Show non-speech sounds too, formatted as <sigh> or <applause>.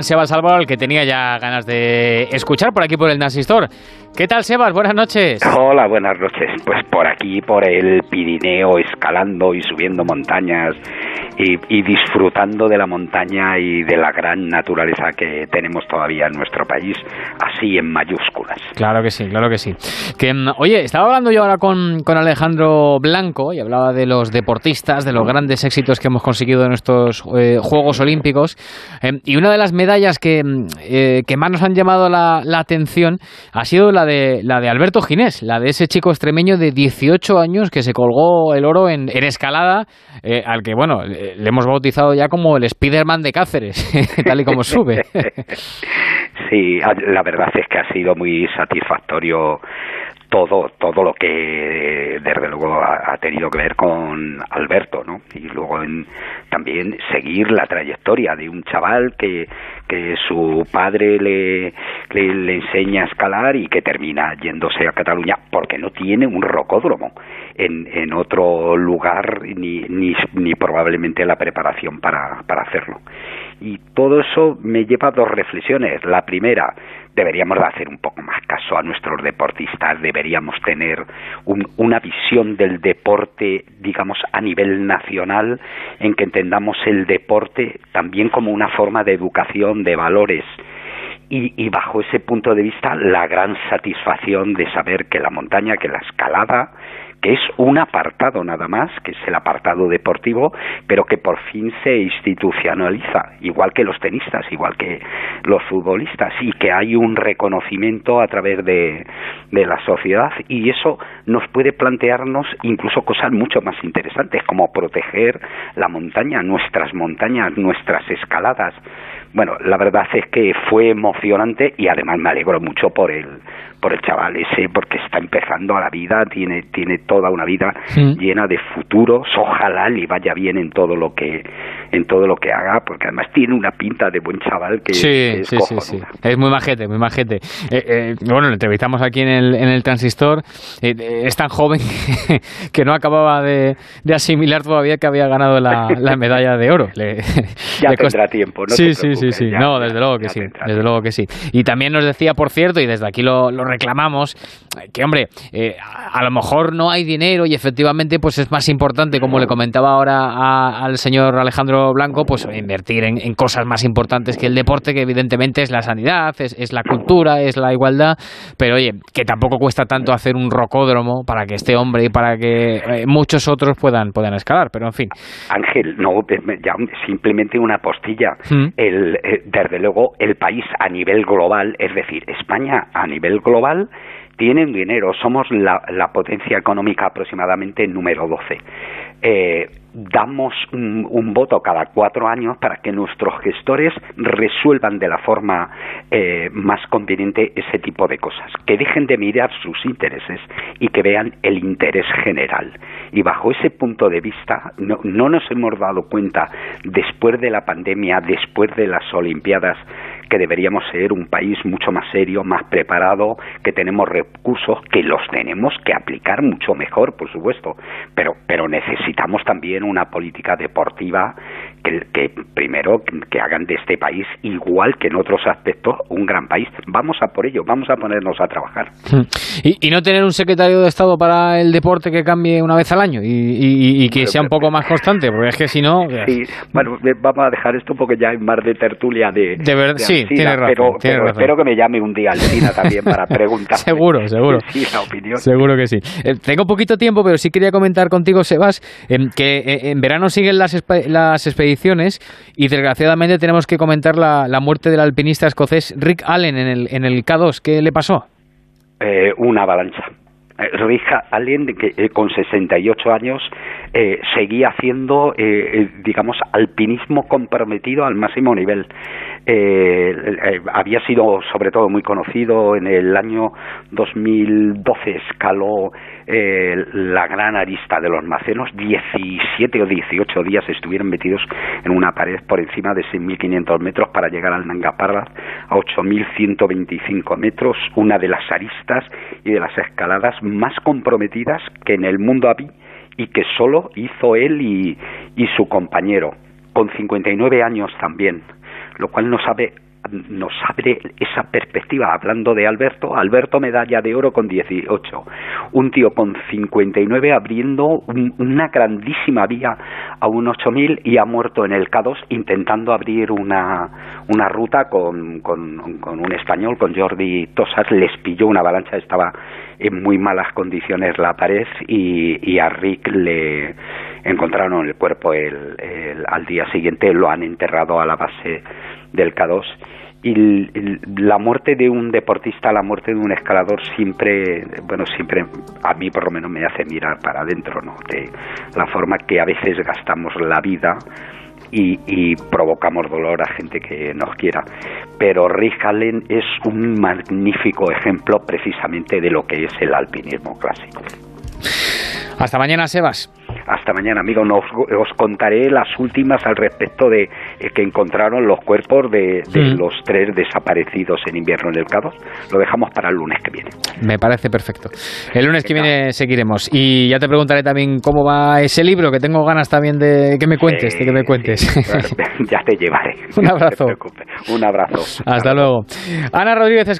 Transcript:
Sebas Álvaro, al que tenía ya ganas de escuchar por aquí por el Nasistor. ¿Qué tal, Sebas? Buenas noches. Hola, buenas noches. Pues por aquí, por el Pirineo, escalando y subiendo montañas y, disfrutando de la montaña y de la gran naturaleza que tenemos todavía en nuestro país, así en mayúsculas. Claro que sí, claro que sí. Que, mm, oye, estaba hablando yo ahora con, con Alejandro Blanco y hablaba de los deportistas, de los grandes éxitos que hemos conseguido en estos eh, Juegos Olímpicos. Em, y una de las medallas que, mm, eh, que más nos han llamado la, la, atención ha sido la de, la de Alberto Ginés, la de ese chico extremeño de 18 años que se colgó el oro en, en escalada, eh, al que, bueno, le hemos bautizado ya como el Spiderman de Cáceres, <laughs> tal y como sube. <laughs> sí, la verdad es que ha sido muy satisfactorio todo todo lo que desde luego ha, tenido que ver con Alberto no y luego en, también seguir la trayectoria de un chaval que que su padre le, le, enseña a escalar y que termina yéndose a Cataluña porque no tiene un rocódromo en, en otro lugar ni, ni, ni probablemente la preparación para, para hacerlo. Y todo eso me lleva a dos reflexiones. La primera deberíamos de hacer un poco más caso a nuestros deportistas, deberíamos tener una visión del deporte, digamos, a nivel nacional, en que entendamos el deporte también como una forma de educación, de valores. Y, y, bajo ese punto de vista, la gran satisfacción de saber que la montaña, que la escalada, que es un apartado nada más, que es el apartado deportivo, pero que por fin se institucionaliza, igual que los tenistas, igual que los futbolistas, y que hay un reconocimiento a través de, de la sociedad, y eso nos puede plantearnos incluso cosas mucho más interesantes, como proteger la montaña, nuestras montañas, nuestras escaladas. Bueno, la verdad es que fue emocionante y además me alegro mucho por el por el chaval ese porque está empezando a la vida, tiene tiene toda una vida llena de futuros, ojalá le vaya bien en todo lo que en todo lo que haga, porque además tiene una pinta de buen chaval que, es sí, sí, sí, Es muy majete, muy majete. Eh, eh, bueno, lo entrevistamos aquí en el, en el transistor. Eh, es tan joven <laughs> que, no acababa de, asimilar todavía que había ganado la, medalla de oro. ya tendrá tiempo, ¿no? Sí, sí, sí, sí. no, desde luego que sí. Desde luego que sí. Y también nos decía, por cierto, y desde aquí lo, lo reclamamos, que hombre, a lo mejor no hay dinero y efectivamente pues es más importante, como le comentaba ahora al señor Alejandro Blanco, pues invertir en, cosas más importantes que el deporte, que evidentemente es la sanidad, es, la cultura, es la igualdad, pero oye, que tampoco cuesta tanto hacer un rocódromo para que este hombre y para que eh, muchos otros puedan, puedan escalar, pero en fin. Ángel, no, ya simplemente una postilla. Mm. El, eh, desde luego, el país a nivel global, es decir, España a nivel global, tienen dinero, somos la, potencia económica aproximadamente número 12. Eh, damos un, voto cada cuatro años para que nuestros gestores resuelvan de la forma eh, más conveniente ese tipo de cosas, que dejen de mirar sus intereses y que vean el interés general. Y bajo ese punto de vista, no, no nos hemos dado cuenta, después de la pandemia, después de las Olimpiadas, que deberíamos ser un país mucho más serio, más preparado, que tenemos recursos, que los tenemos que aplicar mucho mejor, por supuesto, pero, pero necesitamos también una política deportiva que, que primero que hagan de este país, igual que en otros aspectos, un gran país. Vamos a por ello, vamos a ponernos a trabajar. Hmm. Y, no tener un secretario de Estado para el deporte que cambie una vez al año y, que sea un poco más constante, porque es que si no... Sí, bueno, vamos a dejar esto porque ya hay más de tertulia de... De verdad, sí, pero, espero que me llame un día Alcina también para <laughs> preguntar. seguro, <laughs> seguro. Sí, la opinión. Seguro que sí. Eh, tengo poquito tiempo, pero sí quería comentar contigo, Sebas, em, que eh, en verano siguen las, las expediciones y desgraciadamente tenemos que comentar la, muerte del alpinista escocés Rick Allen en el, en el K2. ¿Qué le pasó? Eh, una avalancha. Rick Allen, que con 68 años eh, seguía haciendo, eh, digamos, alpinismo comprometido al máximo nivel. Eh, eh, había sido sobre todo muy conocido en el año 2012 escaló eh, la gran arista de los macenos. 17 o 18 días estuvieron metidos en una pared por encima de 6.500 metros para llegar al Nanga Parbat a 8.125 metros una de las aristas y de las escaladas más comprometidas que en el mundo había y que solo hizo él y, y su compañero. Con 59 años también lo cual nos, nos abre esa perspectiva. Hablando de Alberto, Alberto medalla de oro con 18, un tío con 59 abriendo una grandísima vía a un 8000 y ha muerto en el K2 intentando abrir una, una ruta con, con, un español, con Jordi Tosas, les pilló una avalancha, estaba en muy malas condiciones la pared y, y a Rick le encontraron el cuerpo el, al día siguiente, lo han enterrado a la base del K2 y la muerte de un deportista, la muerte de un escalador siempre, bueno, siempre a mí por lo menos me hace mirar para adentro, ¿no? De la forma que a veces gastamos la vida y, provocamos dolor a gente que nos quiera. Pero Rick Allen es un magnífico ejemplo precisamente de lo que es el alpinismo clásico. Hasta mañana, Sebas. Hasta mañana, amigo. os contaré las últimas al respecto de eh, que encontraron los cuerpos de, mm. los tres desaparecidos en invierno en el Cabo. Lo dejamos para el lunes que viene. Me parece perfecto. El lunes que viene seguiremos. Y ya te preguntaré también cómo va ese libro, que tengo ganas también de que me cuentes, de que me cuentes. <laughs> <laughs> ya te llevaré. Un abrazo. Un abrazo. Hasta luego. Ana Rodríguez